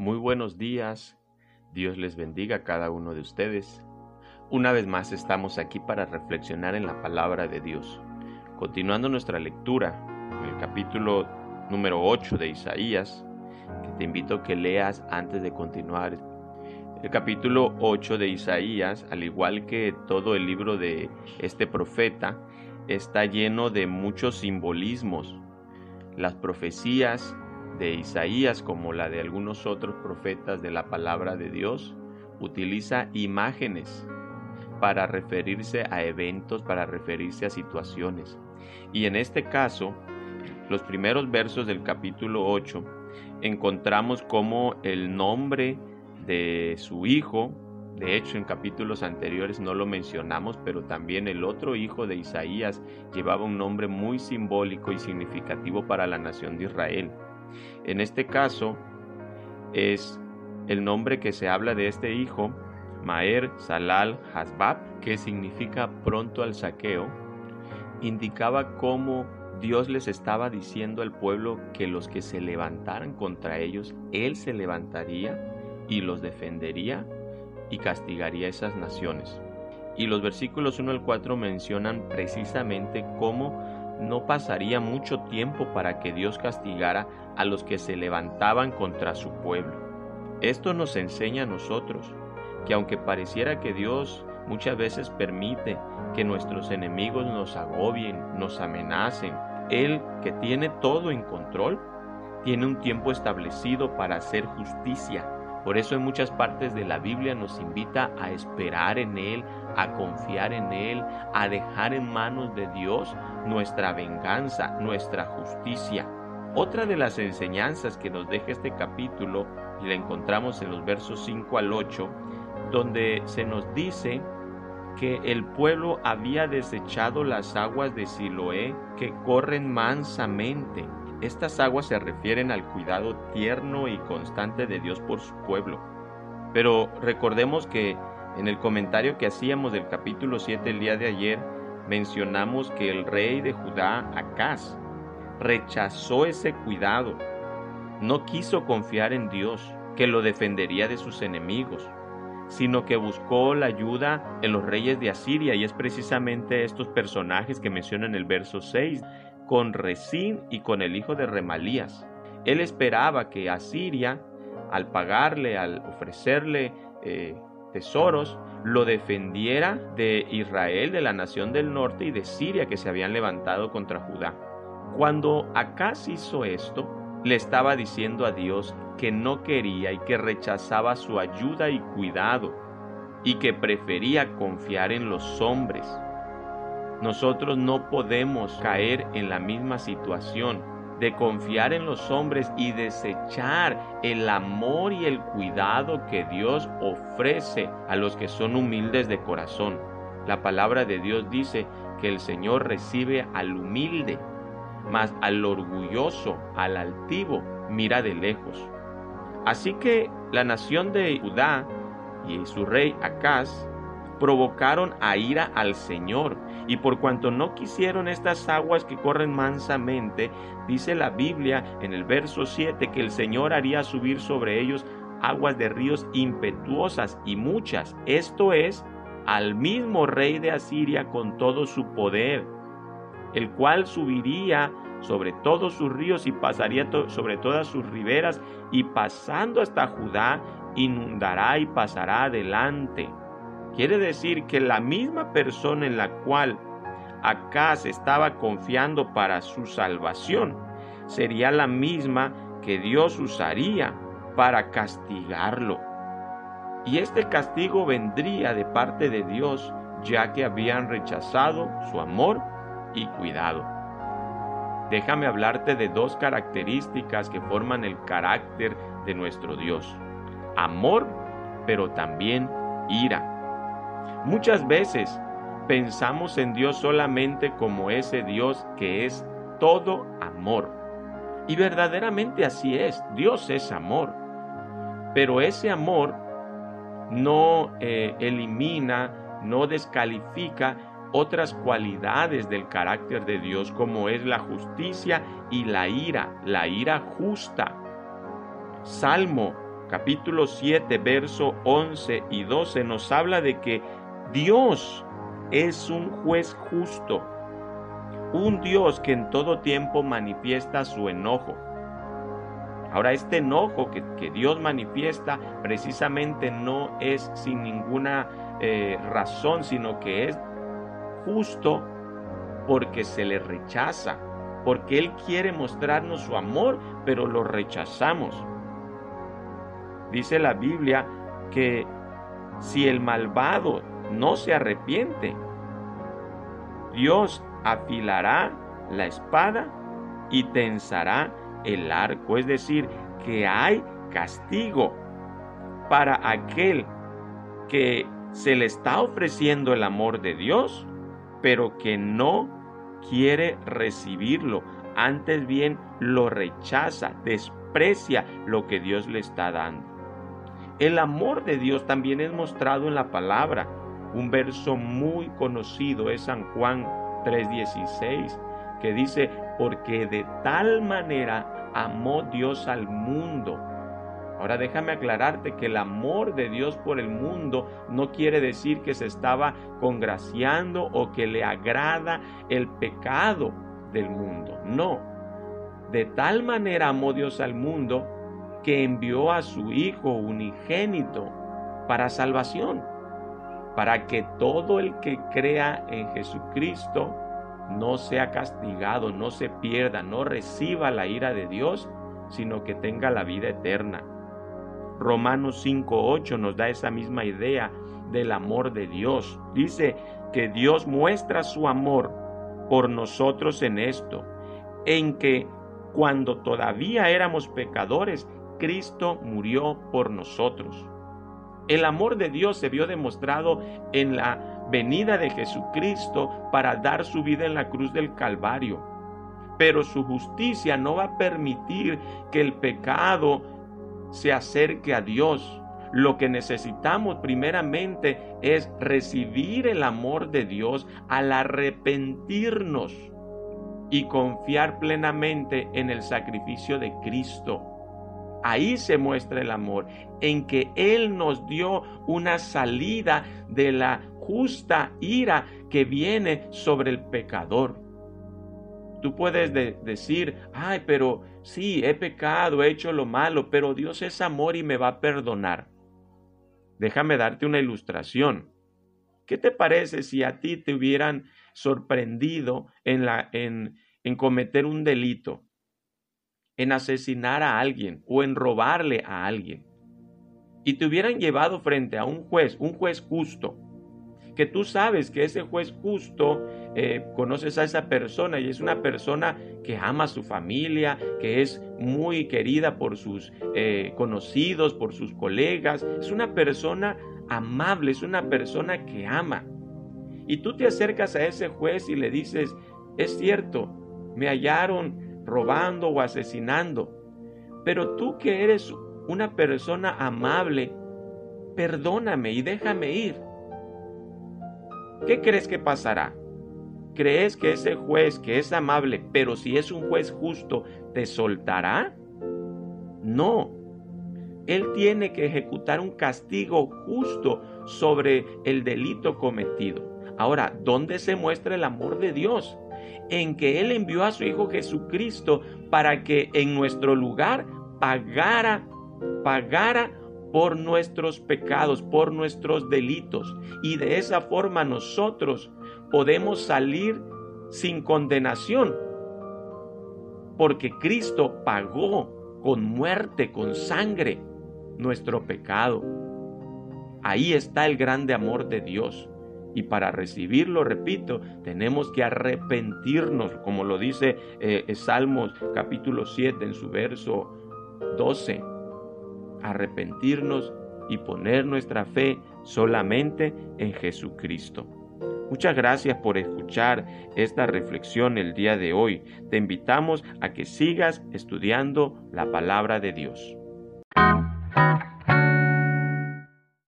Muy buenos días, Dios les bendiga a cada uno de ustedes. Una vez más estamos aquí para reflexionar en la palabra de Dios. Continuando nuestra lectura en el capítulo número 8 de Isaías, que te invito a que leas antes de continuar. El capítulo 8 de Isaías, al igual que todo el libro de este profeta, está lleno de muchos simbolismos. Las profecías de Isaías como la de algunos otros profetas de la palabra de Dios, utiliza imágenes para referirse a eventos, para referirse a situaciones. Y en este caso, los primeros versos del capítulo 8, encontramos como el nombre de su hijo, de hecho en capítulos anteriores no lo mencionamos, pero también el otro hijo de Isaías llevaba un nombre muy simbólico y significativo para la nación de Israel. En este caso es el nombre que se habla de este hijo, Maer Salal Hasbab, que significa pronto al saqueo, indicaba cómo Dios les estaba diciendo al pueblo que los que se levantaran contra ellos, Él se levantaría y los defendería y castigaría a esas naciones. Y los versículos 1 al 4 mencionan precisamente cómo no pasaría mucho tiempo para que Dios castigara a los que se levantaban contra su pueblo. Esto nos enseña a nosotros que aunque pareciera que Dios muchas veces permite que nuestros enemigos nos agobien, nos amenacen, Él que tiene todo en control, tiene un tiempo establecido para hacer justicia por eso en muchas partes de la Biblia nos invita a esperar en Él, a confiar en Él, a dejar en manos de Dios nuestra venganza, nuestra justicia. Otra de las enseñanzas que nos deja este capítulo, y la encontramos en los versos 5 al 8, donde se nos dice que el pueblo había desechado las aguas de Siloé que corren mansamente estas aguas se refieren al cuidado tierno y constante de Dios por su pueblo. Pero recordemos que en el comentario que hacíamos del capítulo 7 el día de ayer, mencionamos que el rey de Judá, Acaz, rechazó ese cuidado. No quiso confiar en Dios, que lo defendería de sus enemigos, sino que buscó la ayuda en los reyes de Asiria, y es precisamente estos personajes que menciona en el verso 6 con Resín y con el hijo de Remalías. Él esperaba que Asiria, al pagarle, al ofrecerle eh, tesoros, lo defendiera de Israel, de la nación del norte y de Siria que se habían levantado contra Judá. Cuando Acaz hizo esto, le estaba diciendo a Dios que no quería y que rechazaba su ayuda y cuidado y que prefería confiar en los hombres nosotros no podemos caer en la misma situación de confiar en los hombres y desechar el amor y el cuidado que Dios ofrece a los que son humildes de corazón. La palabra de Dios dice que el Señor recibe al humilde, mas al orgulloso, al altivo, mira de lejos. Así que la nación de Judá y su rey Acaz provocaron a ira al Señor. Y por cuanto no quisieron estas aguas que corren mansamente, dice la Biblia en el verso 7 que el Señor haría subir sobre ellos aguas de ríos impetuosas y muchas. Esto es, al mismo rey de Asiria con todo su poder, el cual subiría sobre todos sus ríos y pasaría sobre todas sus riberas y pasando hasta Judá, inundará y pasará adelante. Quiere decir que la misma persona en la cual Acaz estaba confiando para su salvación sería la misma que Dios usaría para castigarlo. Y este castigo vendría de parte de Dios ya que habían rechazado su amor y cuidado. Déjame hablarte de dos características que forman el carácter de nuestro Dios. Amor, pero también ira. Muchas veces pensamos en Dios solamente como ese Dios que es todo amor. Y verdaderamente así es, Dios es amor. Pero ese amor no eh, elimina, no descalifica otras cualidades del carácter de Dios como es la justicia y la ira, la ira justa. Salmo capítulo 7, verso 11 y 12 nos habla de que Dios es un juez justo, un Dios que en todo tiempo manifiesta su enojo. Ahora, este enojo que, Dios manifiesta precisamente no es sin ninguna eh, razón, sino que es justo porque se le rechaza, porque Él quiere mostrarnos su amor, pero lo rechazamos. Dice la Biblia que si el malvado no se arrepiente, Dios afilará la espada y tensará el arco. Es decir, que hay castigo para aquel que se le está ofreciendo el amor de Dios, pero que no quiere recibirlo. Antes bien lo rechaza, desprecia lo que Dios le está dando. El amor de Dios también es mostrado en la palabra. Un verso muy conocido es San Juan 3:16, que dice, porque de tal manera amó Dios al mundo. Ahora déjame aclararte que el amor de Dios por el mundo no quiere decir que se estaba congraciando o que le agrada el pecado del mundo. No. De tal manera amó Dios al mundo que envió a su Hijo unigénito para salvación para que todo el que crea en Jesucristo no sea castigado, no se pierda, no reciba la ira de Dios, sino que tenga la vida eterna. Romanos 5.8 nos da esa misma idea del amor de Dios. Dice que Dios muestra su amor por nosotros en esto, en que cuando todavía éramos pecadores, Cristo murió por nosotros. El amor de Dios se vio demostrado en la venida de Jesucristo para dar su vida en la cruz del Calvario. Pero su justicia no va a permitir que el pecado se acerque a Dios. Lo que necesitamos primeramente es recibir el amor de Dios al arrepentirnos y confiar plenamente en el sacrificio de Cristo. Ahí se muestra el amor, en que Él nos dio una salida de la justa ira que viene sobre el pecador. Tú puedes decir, ay, pero sí, he pecado, he hecho lo malo, pero Dios es amor y me va a perdonar. Déjame darte una ilustración. ¿Qué te parece si a ti te hubieran sorprendido en, cometer un delito? En asesinar a alguien o en robarle a alguien, y te hubieran llevado frente a un juez, un juez justo, que tú sabes que ese juez justo eh, conoces a esa persona y es una persona que ama a su familia, que es muy querida por sus eh, conocidos, por sus colegas, es una persona amable, es una persona que ama. Y tú te acercas a ese juez y le dices, es cierto, me hallaron robando o asesinando. Pero tú que eres una persona amable, perdóname y déjame ir. ¿Qué crees que pasará? ¿Crees que ese juez que es amable, pero si es un juez justo, te soltará? No. Él tiene que ejecutar un castigo justo sobre el delito cometido. Ahora, ¿dónde se muestra el amor de Dios? En que Él envió a su Hijo Jesucristo para que en nuestro lugar pagara, pagara por nuestros pecados, por nuestros delitos. Y de esa forma nosotros podemos salir sin condenación. Porque Cristo pagó con muerte, con sangre, nuestro pecado. Ahí está el grande amor de Dios. Y para recibirlo, repito, tenemos que arrepentirnos, como lo dice eh, Salmos capítulo 7 en su verso 12. Arrepentirnos y poner nuestra fe solamente en Jesucristo. Muchas gracias por escuchar esta reflexión el día de hoy. Te invitamos a que sigas estudiando la palabra de Dios.